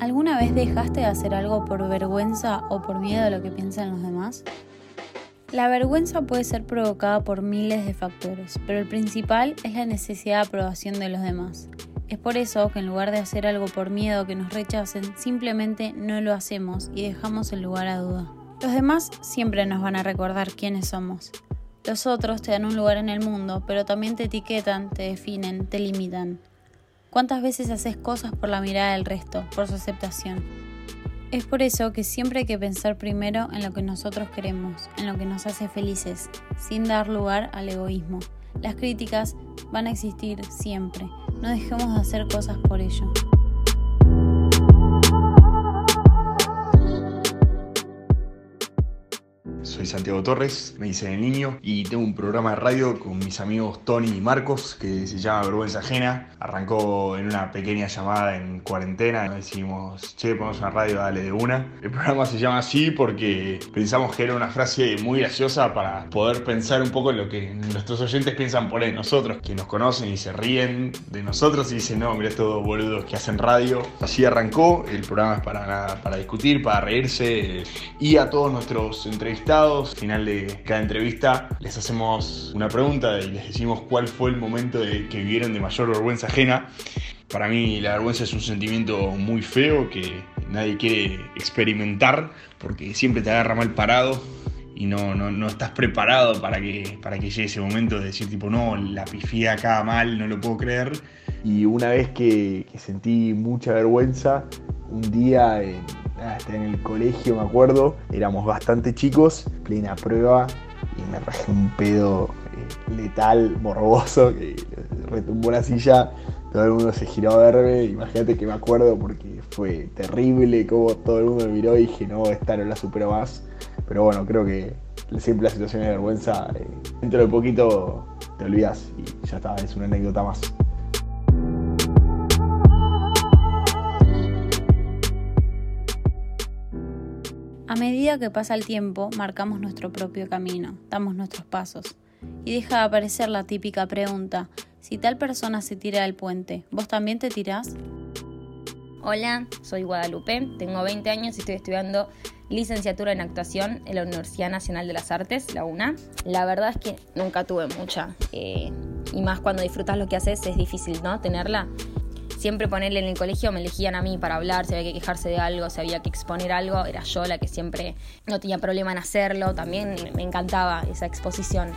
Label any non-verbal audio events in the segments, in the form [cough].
¿Alguna vez dejaste de hacer algo por vergüenza o por miedo a lo que piensan los demás? La vergüenza puede ser provocada por miles de factores, pero el principal es la necesidad de aprobación de los demás. Es por eso que en lugar de hacer algo por miedo que nos rechacen, simplemente no lo hacemos y dejamos el lugar a duda. Los demás siempre nos van a recordar quiénes somos. Los otros te dan un lugar en el mundo, pero también te etiquetan, te definen, te limitan. ¿Cuántas veces haces cosas por la mirada del resto, por su aceptación? Es por eso que siempre hay que pensar primero en lo que nosotros queremos, en lo que nos hace felices, sin dar lugar al egoísmo. Las críticas van a existir siempre, no dejemos de hacer cosas por ello. Soy Santiago Torres, me dice el niño, y tengo un programa de radio con mis amigos Tony y Marcos que se llama Vergüenza Ajena. Arrancó en una pequeña llamada en cuarentena. Decimos, che, ponemos una radio, dale de una. El programa se llama así porque pensamos que era una frase muy graciosa para poder pensar un poco en lo que nuestros oyentes piensan por nosotros, que nos conocen y se ríen de nosotros y dicen, no, mira estos boludos que hacen radio. Así arrancó, el programa es para, para discutir, para reírse y a todos nuestros entrevistados al final de cada entrevista les hacemos una pregunta y les decimos cuál fue el momento de, que vivieron de mayor vergüenza ajena. Para mí la vergüenza es un sentimiento muy feo que nadie quiere experimentar porque siempre te agarra mal parado y no, no, estás preparado para que, para que llegue ese momento de decir tipo, no, la pifía acá mal, no lo puedo creer. Y una vez que, que sentí mucha vergüenza, un día en el colegio, me acuerdo, éramos bastante chicos, plena prueba, y me rajé un pedo eh, letal, morboso, que retumbó la silla, todo el mundo se giró a verme, imagínate que me acuerdo porque fue terrible, como todo el mundo me miró y dije, no, esta no la supero más, pero bueno, creo que siempre las situaciones de vergüenza, eh, dentro de poquito te olvidas y ya está, es una anécdota más. A medida que pasa el tiempo, marcamos nuestro propio camino, damos nuestros pasos. Y deja de aparecer la típica pregunta, si tal persona se tira del puente, ¿vos también te tirás? Hola, soy Guadalupe, tengo 20 años y estoy estudiando licenciatura en actuación en la Universidad Nacional de las Artes, la UNA. La verdad es que nunca tuve mucha, eh, y más cuando disfrutas lo que haces es difícil, ¿no? Tenerla siempre ponerle en el colegio me elegían a mí para hablar, si había que quejarse de algo, si había que exponer algo, era yo la que siempre no tenía problema en hacerlo, también me encantaba esa exposición.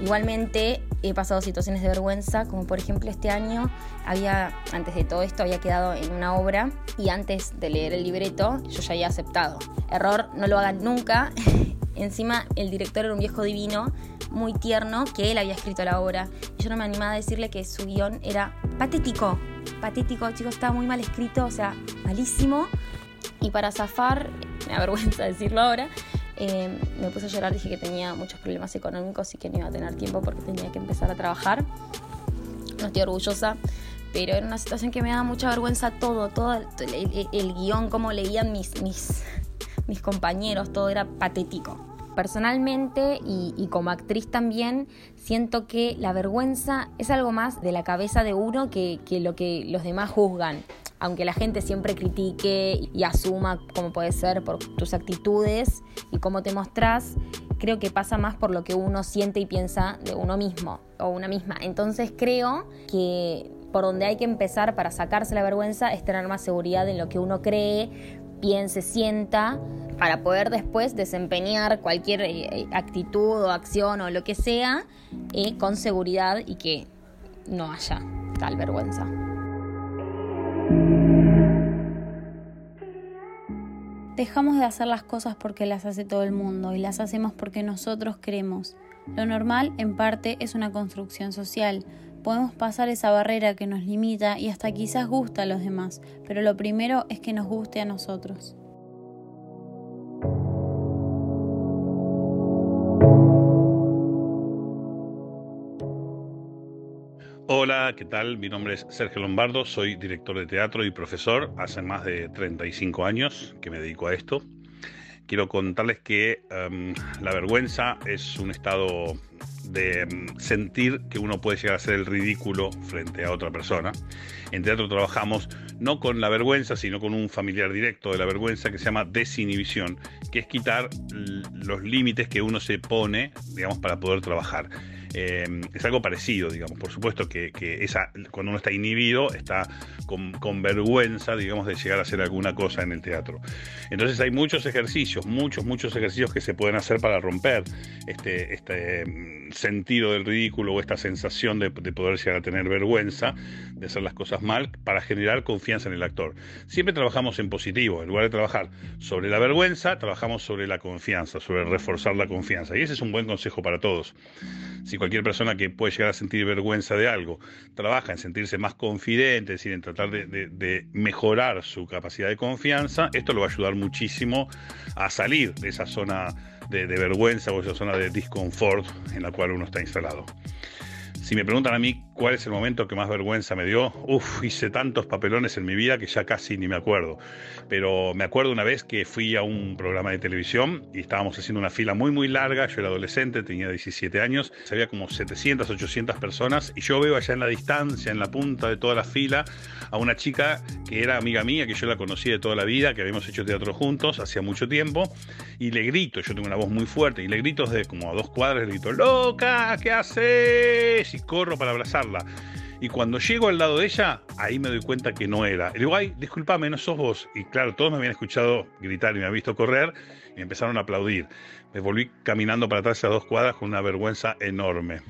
Igualmente he pasado situaciones de vergüenza, como por ejemplo este año había, antes de todo esto, había quedado en una obra y antes de leer el libreto yo ya había aceptado. Error, no lo hagan nunca. [laughs] Encima el director era un viejo divino, muy tierno, que él había escrito la obra. Y yo no me animaba a decirle que su guion era patético patético, chicos, estaba muy mal escrito, o sea, malísimo. Y para zafar, [laughs] me da vergüenza decirlo ahora, eh, me puse a llorar, dije que tenía muchos problemas económicos y que no iba a tener tiempo porque tenía que empezar a trabajar. No estoy orgullosa, pero era una situación que me daba mucha vergüenza todo, todo el, guion, cómo leían mis, mis, mis compañeros, todo era patético. Personalmente y, como actriz también siento que la vergüenza es algo más de la cabeza de uno que, lo que los demás juzgan. Aunque la gente siempre critique y asuma como puede ser por tus actitudes y cómo te mostrás, creo que pasa más por lo que uno siente y piensa de uno mismo o una misma. Entonces creo que por donde hay que empezar para sacarse la vergüenza es tener más seguridad en lo que uno cree, piense, sienta, para poder después desempeñar cualquier eh, actitud o acción o lo que sea eh, con seguridad y que no haya tal vergüenza. Dejamos de hacer las cosas porque las hace todo el mundo y las hacemos porque nosotros queremos. Lo normal, en parte, es una construcción social. Podemos pasar esa barrera que nos limita y hasta quizás gusta a los demás, pero lo primero es que nos guste a nosotros. Hola, ¿qué tal? Mi nombre es Sergio Lombardo, soy director de teatro y profesor. Hace más de 35 años que me dedico a esto. Quiero contarles que em, la vergüenza es un estado de mm, sentir que uno puede llegar a ser el ridículo frente a otra persona. En teatro trabajamos no con la vergüenza, sino con un familiar directo de la vergüenza que se llama desinhibición, que es quitar los límites que uno se pone, digamos, para poder trabajar. Eh, es algo parecido, digamos. Por supuesto que, esa, cuando uno está inhibido, está con, vergüenza, digamos, de llegar a hacer alguna cosa en el teatro. Entonces hay muchos ejercicios, muchos, muchos ejercicios que se pueden hacer para romper este, este mm, sentido del ridículo o esta sensación de, de poder llegar a tener vergüenza de hacer las cosas mal para generar confianza en el actor. Siempre trabajamos en positivo, en lugar de trabajar sobre la vergüenza, trabajamos sobre la confianza, sobre reforzar la confianza. Y ese es un buen consejo para todos. Si cualquier persona que puede llegar a sentir vergüenza de algo trabaja en sentirse más confidente, es decir, en tratar de, mejorar su capacidad de confianza, esto lo va a ayudar muchísimo a salir de esa zona de, vergüenza o esa zona de disconfort en la cual uno está instalado. Si me preguntan a mí cuál es el momento que más vergüenza me dio, uff, hice tantos papelones en mi vida que ya casi ni me acuerdo. Pero me acuerdo una vez que fui a un programa de televisión y estábamos haciendo una fila muy, muy larga. Yo era adolescente, tenía 17 años, había como 700, 800 personas y yo veo allá en la distancia, en la punta de toda la fila, a una chica que era amiga mía, que yo la conocí de toda la vida, que habíamos hecho teatro juntos hacía mucho tiempo, y le grito, yo tengo una voz muy fuerte, y le grito desde como a dos cuadras, le grito, loca, ¿qué haces? y corro para Y cuando llego al lado de ella, ahí me doy cuenta que no era. Le digo, ay, discúlpame, no sos vos. Y claro, todos me habían escuchado gritar y me habían visto correr y empezaron a aplaudir. Me volví caminando para atrás a dos cuadras con una vergüenza enorme.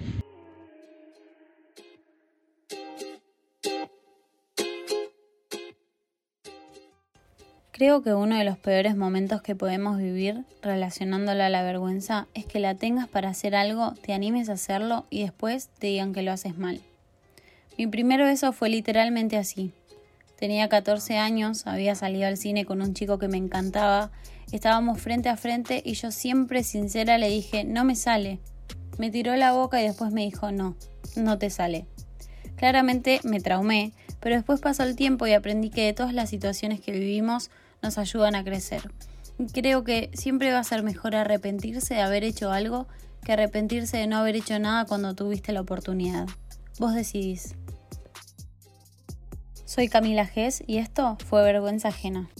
Creo que uno de los peores momentos que podemos vivir relacionándola a la vergüenza es que la tengas para hacer algo, te animes a hacerlo y después te digan que lo haces mal. Mi primer beso fue literalmente así. Tenía 14 años, había salido al cine con un chico que me encantaba, estábamos frente a frente y yo siempre sincera le dije, no me sale. Me tiró la boca y después me dijo, no, no te sale. Claramente me traumé, pero después pasó el tiempo y aprendí que de todas las situaciones que vivimos nos ayudan a crecer. Creo que siempre va a ser mejor arrepentirse de haber hecho algo que arrepentirse de no haber hecho nada cuando tuviste la oportunidad. Vos decidís. Soy Camila Gess y esto fue Vergüenza Ajena.